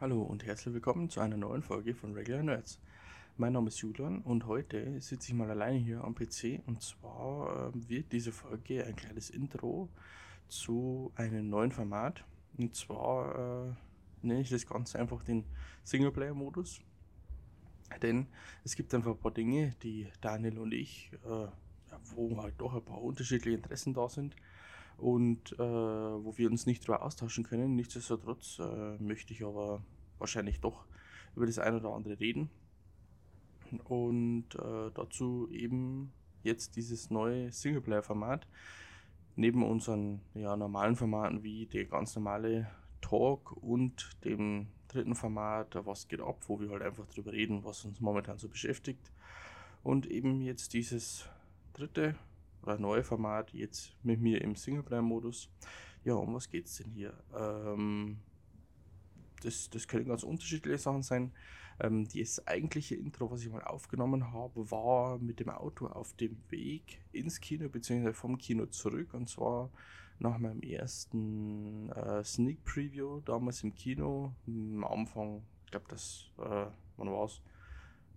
Hallo und herzlich willkommen zu einer neuen Folge von Regular Nerds. Mein Name ist Julian und heute sitze ich mal alleine hier am PC und zwar äh, wird diese Folge ein kleines Intro zu einem neuen Format und zwar äh, nenne ich das Ganze einfach den Singleplayer-Modus. Denn es gibt einfach ein paar Dinge, die Daniel und ich, äh, wo halt doch ein paar unterschiedliche Interessen da sind und äh, wo wir uns nicht darüber austauschen können. Nichtsdestotrotz äh, möchte ich aber wahrscheinlich doch über das ein oder andere reden. Und äh, dazu eben jetzt dieses neue Singleplayer-Format. Neben unseren ja, normalen Formaten wie der ganz normale Talk und dem dritten Format, was geht ab, wo wir halt einfach darüber reden, was uns momentan so beschäftigt. Und eben jetzt dieses dritte oder neue Format jetzt mit mir im Singleplayer-Modus. Ja, um was geht es denn hier? Ähm, das, das können ganz unterschiedliche Sachen sein. Ähm, das eigentliche Intro, was ich mal aufgenommen habe, war mit dem Auto auf dem Weg ins Kino, beziehungsweise vom Kino zurück. Und zwar nach meinem ersten äh, Sneak Preview damals im Kino. Am Anfang, ich glaube, das, äh, wann war es?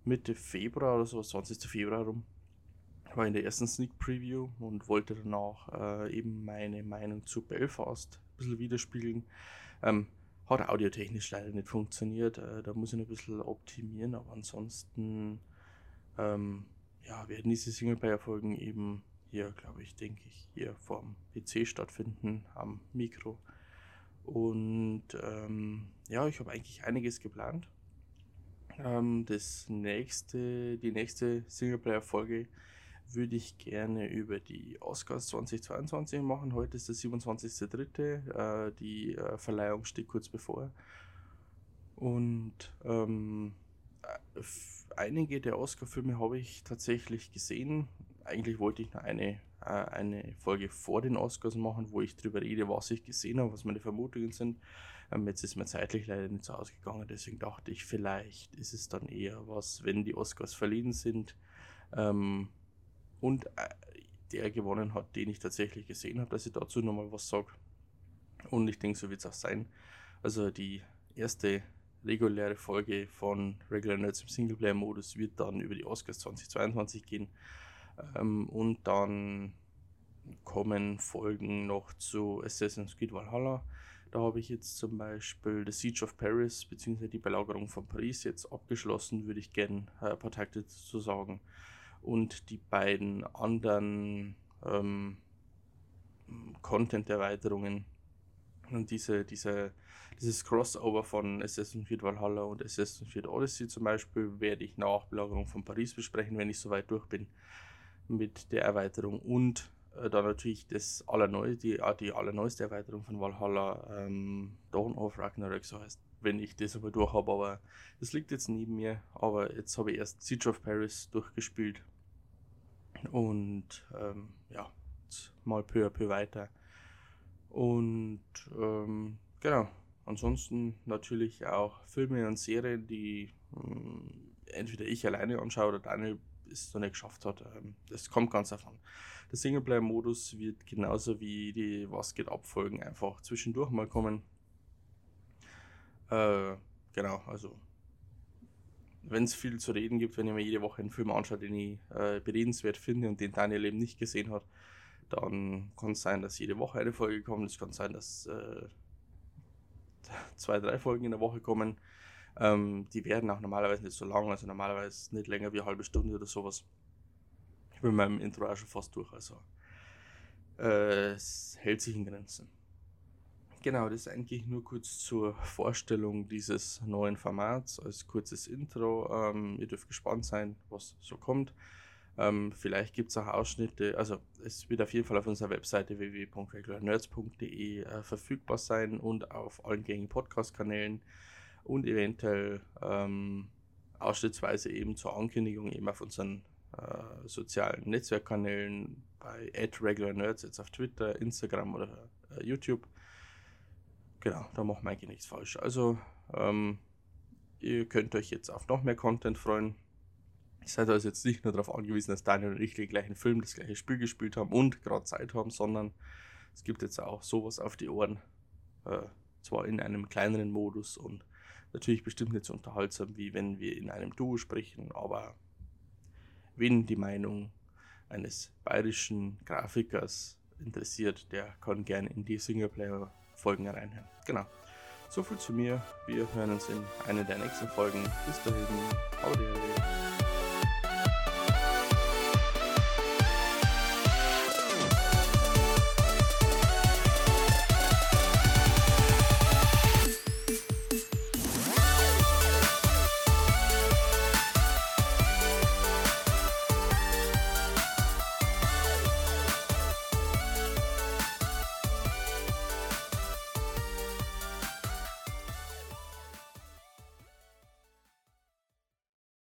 Mitte Februar oder so, 20. Februar rum war in der ersten Sneak Preview und wollte danach äh, eben meine Meinung zu Belfast ein bisschen widerspiegeln. Ähm, hat audiotechnisch leider nicht funktioniert, äh, da muss ich noch ein bisschen optimieren, aber ansonsten ähm, ja, werden diese Singleplayer-Folgen eben hier, glaube ich, denke ich, hier vorm PC stattfinden, am Mikro. Und ähm, ja, ich habe eigentlich einiges geplant. Ähm, das nächste, die nächste Singleplayer-Folge würde ich gerne über die Oscars 2022 machen. Heute ist der 27.03. Äh, die äh, Verleihung steht kurz bevor. Und ähm, äh, einige der Oscar-Filme habe ich tatsächlich gesehen. Eigentlich wollte ich nur eine, eine Folge vor den Oscars machen, wo ich darüber rede, was ich gesehen habe, was meine Vermutungen sind. Ähm, jetzt ist mir zeitlich leider nicht so ausgegangen, deswegen dachte ich, vielleicht ist es dann eher was, wenn die Oscars verliehen sind. Ähm, und äh, der gewonnen hat, den ich tatsächlich gesehen habe, dass ich dazu nochmal was sage. Und ich denke, so wird es auch sein. Also die erste reguläre Folge von Regular Nerds im Singleplayer-Modus wird dann über die Oscars 2022 gehen. Ähm, und dann kommen Folgen noch zu Assassin's Creed Valhalla. Da habe ich jetzt zum Beispiel The Siege of Paris bzw. die Belagerung von Paris jetzt abgeschlossen, würde ich gerne äh, ein paar Takte zu sagen und die beiden anderen ähm, Content-Erweiterungen. Und diese, diese, dieses Crossover von Assassin's Creed Valhalla und Assassin's Creed Odyssey zum Beispiel werde ich nach Belagerung von Paris besprechen, wenn ich soweit durch bin mit der Erweiterung. Und äh, dann natürlich das allerneueste, die, äh, die allerneueste Erweiterung von Valhalla, ähm, Dawn of Ragnarök, so heißt, wenn ich das aber durch habe, aber das liegt jetzt neben mir, aber jetzt habe ich erst Siege of Paris durchgespielt und ähm, ja, mal peu à peu weiter. Und ähm, genau, ansonsten natürlich auch Filme und Serien, die ähm, entweder ich alleine anschaue oder Daniel es noch nicht geschafft hat. Ähm, das kommt ganz davon. Der Singleplayer-Modus wird genauso wie die Was geht abfolgen einfach zwischendurch mal kommen. Äh, genau, also wenn es viel zu reden gibt, wenn ich mir jede Woche einen Film anschaue, den ich äh, beredenswert finde und den Daniel eben nicht gesehen hat, dann kann es sein, dass jede Woche eine Folge kommt. Es kann sein, dass äh, zwei, drei Folgen in der Woche kommen. Ähm, die werden auch normalerweise nicht so lang, also normalerweise nicht länger wie eine halbe Stunde oder sowas. Ich bin mit meinem Intro auch schon fast durch, also äh, es hält sich in Grenzen. Genau, das ist eigentlich nur kurz zur Vorstellung dieses neuen Formats als kurzes Intro. Ähm, ihr dürft gespannt sein, was so kommt. Ähm, vielleicht gibt es auch Ausschnitte, also es wird auf jeden Fall auf unserer Webseite www.regularnerds.de äh, verfügbar sein und auf allen gängigen Podcast-Kanälen und eventuell ähm, ausschnittsweise eben zur Ankündigung eben auf unseren äh, sozialen Netzwerkkanälen bei @regularnerds jetzt auf Twitter, Instagram oder äh, YouTube Genau, da machen wir eigentlich nichts falsch. Also, ähm, ihr könnt euch jetzt auf noch mehr Content freuen. Ihr seid also jetzt nicht nur darauf angewiesen, dass Daniel und ich den gleichen Film, das gleiche Spiel gespielt haben und gerade Zeit haben, sondern es gibt jetzt auch sowas auf die Ohren. Äh, zwar in einem kleineren Modus und Natürlich bestimmt nicht so unterhaltsam, wie wenn wir in einem Duo sprechen, aber wen die Meinung eines bayerischen Grafikers interessiert, der kann gerne in die Singleplayer-Folgen reinhören. Genau. So viel zu mir. Wir hören uns in einer der nächsten Folgen. Bis dahin. Hau.